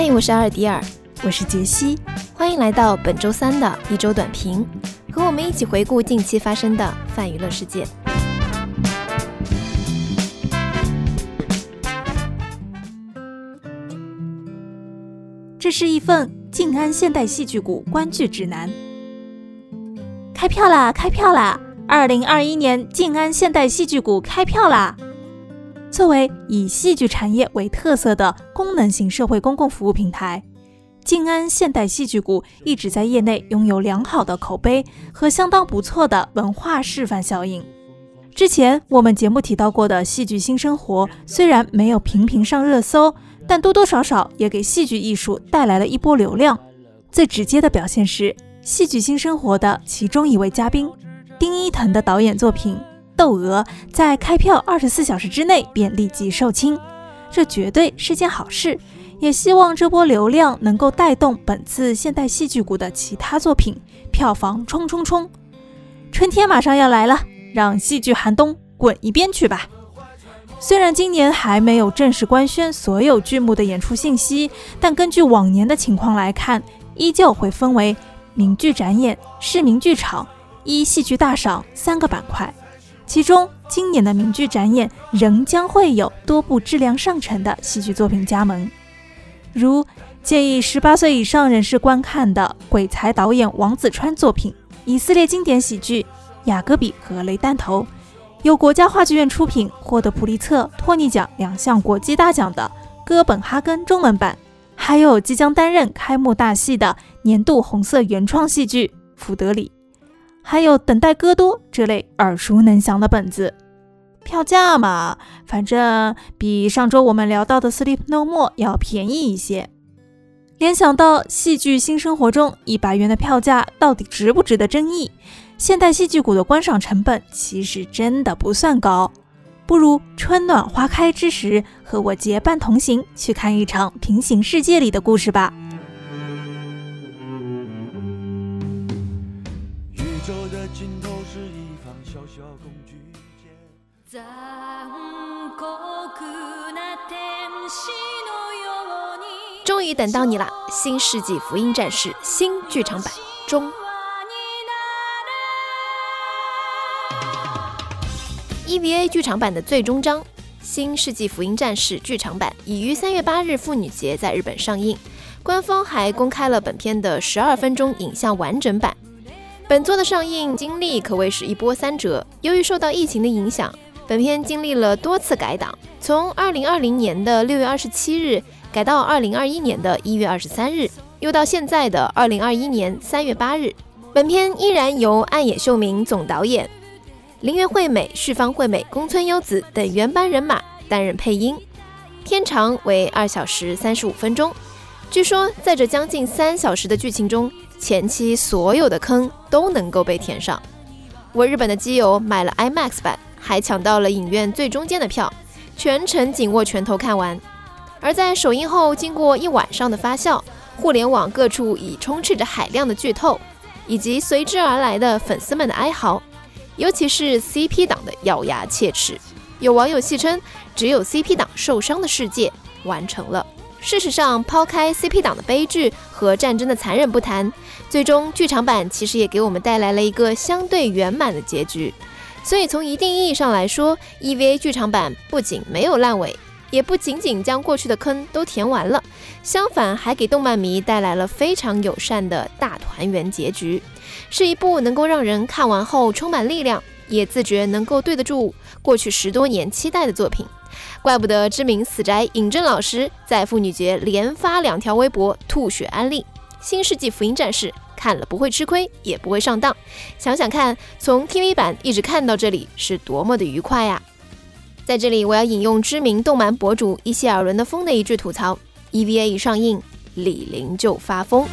嗨，我是阿尔迪尔，我是杰西，欢迎来到本周三的一周短评，和我们一起回顾近期发生的泛娱乐事件。这是一份静安现代戏剧谷观剧指南。开票啦！开票啦！二零二一年静安现代戏剧谷开票啦！作为以戏剧产业为特色的功能型社会公共服务平台，静安现代戏剧谷一直在业内拥有良好的口碑和相当不错的文化示范效应。之前我们节目提到过的戏剧新生活，虽然没有频频上热搜，但多多少少也给戏剧艺术带来了一波流量。最直接的表现是戏剧新生活的其中一位嘉宾丁一腾的导演作品。窦娥在开票二十四小时之内便立即售罄，这绝对是件好事。也希望这波流量能够带动本次现代戏剧股的其他作品票房冲冲冲！春天马上要来了，让戏剧寒冬滚一边去吧。虽然今年还没有正式官宣所有剧目的演出信息，但根据往年的情况来看，依旧会分为名剧展演、市民剧场、一戏剧大赏三个板块。其中，今年的名剧展演仍将会有多部质量上乘的戏剧作品加盟，如建议十八岁以上人士观看的鬼才导演王子川作品以色列经典喜剧《雅各比和雷弹头》，由国家话剧院出品，获得普利策、托尼奖两项国际大奖的《哥本哈根》中文版，还有即将担任开幕大戏的年度红色原创戏剧《福德里》。还有等待戈多这类耳熟能详的本子，票价嘛，反正比上周我们聊到的《Sleep No More》要便宜一些。联想到戏剧新生活中一百元的票价到底值不值得争议？现代戏剧股的观赏成本其实真的不算高，不如春暖花开之时和我结伴同行，去看一场平行世界里的故事吧。终于等到你了，《新世纪福音战士》新剧场版中，EVA 剧场版的最终章《新世纪福音战士》剧场版已于三月八日妇女节在日本上映，官方还公开了本片的十二分钟影像完整版。本作的上映经历可谓是一波三折，由于受到疫情的影响，本片经历了多次改档，从二零二零年的六月二十七日改到二零二一年的一月二十三日，又到现在的二零二一年三月八日。本片依然由岸野秀明总导演，林原惠美、旭方惠美、宫村优子等原班人马担任配音，片长为二小时三十五分钟。据说在这将近三小时的剧情中，前期所有的坑都能够被填上。我日本的基友买了 IMAX 版，还抢到了影院最中间的票，全程紧握拳头看完。而在首映后，经过一晚上的发酵，互联网各处已充斥着海量的剧透，以及随之而来的粉丝们的哀嚎，尤其是 CP 党的咬牙切齿。有网友戏称，只有 CP 党受伤的世界完成了。事实上，抛开 CP 党的悲剧和战争的残忍不谈，最终剧场版其实也给我们带来了一个相对圆满的结局。所以从一定意义上来说，EVA 剧场版不仅没有烂尾，也不仅仅将过去的坑都填完了，相反还给动漫迷带来了非常友善的大团圆结局，是一部能够让人看完后充满力量，也自觉能够对得住过去十多年期待的作品。怪不得知名死宅尹正老师在妇女节连发两条微博吐血安利《新世纪福音战士》，看了不会吃亏，也不会上当。想想看，从 TV 版一直看到这里是多么的愉快呀！在这里，我要引用知名动漫博主伊谢尔伦的风的一句吐槽：EVA 一上映，李玲就发疯。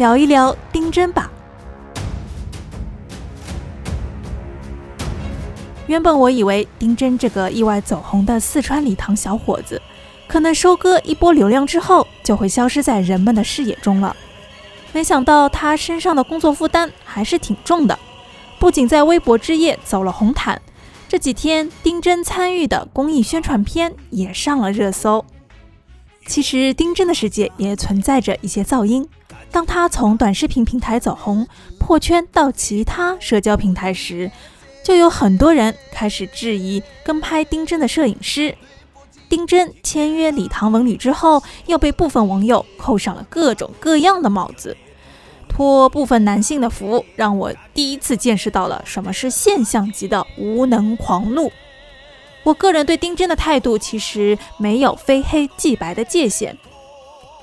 聊一聊丁真吧。原本我以为丁真这个意外走红的四川礼堂小伙子，可能收割一波流量之后，就会消失在人们的视野中了。没想到他身上的工作负担还是挺重的，不仅在微博之夜走了红毯，这几天丁真参与的公益宣传片也上了热搜。其实丁真的世界也存在着一些噪音。当他从短视频平台走红破圈到其他社交平台时，就有很多人开始质疑跟拍丁真的摄影师。丁真签约礼堂文旅之后，又被部分网友扣上了各种各样的帽子，托部分男性的福，让我第一次见识到了什么是现象级的无能狂怒。我个人对丁真的态度其实没有非黑即白的界限，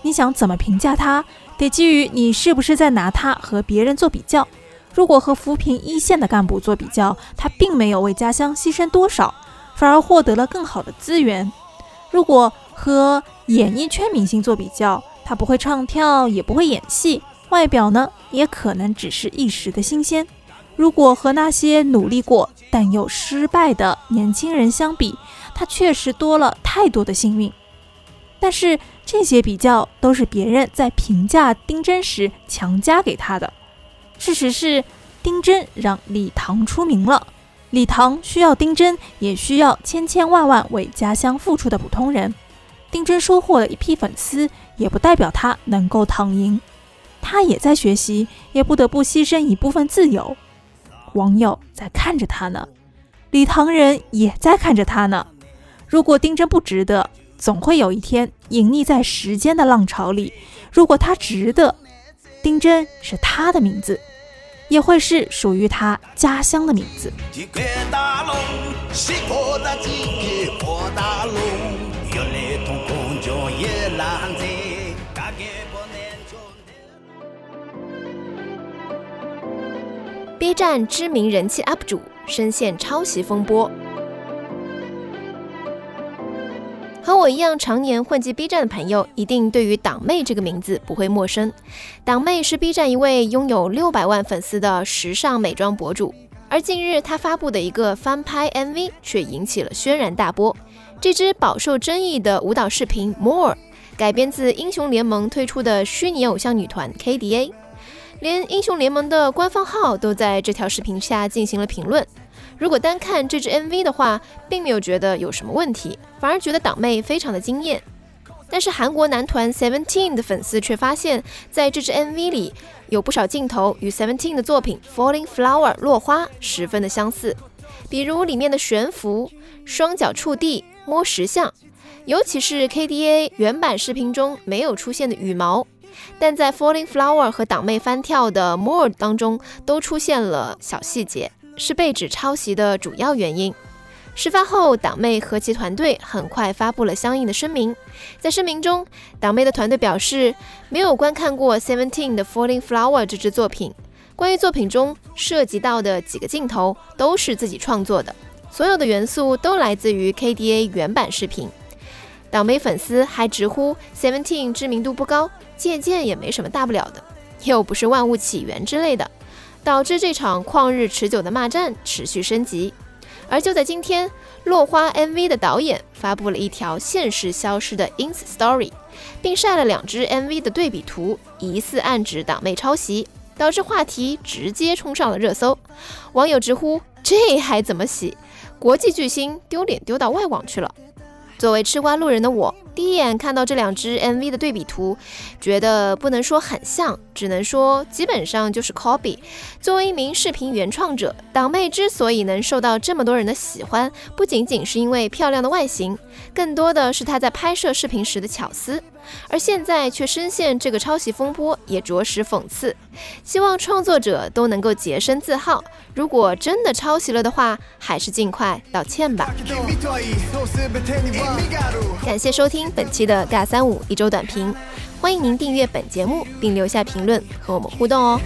你想怎么评价他，得基于你是不是在拿他和别人做比较。如果和扶贫一线的干部做比较，他并没有为家乡牺牲多少，反而获得了更好的资源。如果和演艺圈明星做比较，他不会唱跳，也不会演戏，外表呢也可能只是一时的新鲜。如果和那些努力过但又失败的年轻人相比，他确实多了太多的幸运。但是这些比较都是别人在评价丁真时强加给他的。事实是，丁真让李唐出名了。李唐需要丁真，也需要千千万万为家乡付出的普通人。丁真收获了一批粉丝，也不代表他能够躺赢。他也在学习，也不得不牺牲一部分自由。网友在看着他呢，李唐人也在看着他呢。如果丁真不值得，总会有一天隐匿在时间的浪潮里；如果他值得，丁真是他的名字。也会是属于他家乡的名字。B 站知名人气 UP 主深陷抄袭风波。和我一样常年混迹 B 站的朋友，一定对于党妹这个名字不会陌生。党妹是 B 站一位拥有六百万粉丝的时尚美妆博主，而近日她发布的一个翻拍 MV 却引起了轩然大波。这支饱受争议的舞蹈视频《More》改编自英雄联盟推出的虚拟偶像女团 KDA，连英雄联盟的官方号都在这条视频下进行了评论。如果单看这支 MV 的话，并没有觉得有什么问题，反而觉得党妹非常的惊艳。但是韩国男团 Seventeen 的粉丝却发现，在这支 MV 里有不少镜头与 Seventeen 的作品《Falling Flower》落花十分的相似，比如里面的悬浮、双脚触地、摸石像，尤其是 KDA 原版视频中没有出现的羽毛，但在《Falling Flower》和党妹翻跳的 More 当中都出现了小细节。是被指抄袭的主要原因。事发后，党妹和其团队很快发布了相应的声明。在声明中，党妹的团队表示没有观看过 Seventeen 的《Falling Flower》这支作品。关于作品中涉及到的几个镜头都是自己创作的，所有的元素都来自于 KDA 原版视频。党妹粉丝还直呼 Seventeen 知名度不高，借鉴也没什么大不了的，又不是万物起源之类的。导致这场旷日持久的骂战持续升级，而就在今天，落花 MV 的导演发布了一条现实消失的 ins story，并晒了两支 MV 的对比图，疑似暗指党妹抄袭，导致话题直接冲上了热搜。网友直呼：“这还怎么洗？国际巨星丢脸丢到外网去了。”作为吃瓜路人的我，第一眼看到这两支 MV 的对比图，觉得不能说很像，只能说基本上就是 copy。作为一名视频原创者，党妹之所以能受到这么多人的喜欢，不仅仅是因为漂亮的外形，更多的是她在拍摄视频时的巧思。而现在却深陷这个抄袭风波，也着实讽刺。希望创作者都能够洁身自好，如果真的抄袭了的话，还是尽快道歉吧。感谢收听本期的尬三五一周短评，欢迎您订阅本节目并留下评论和我们互动哦。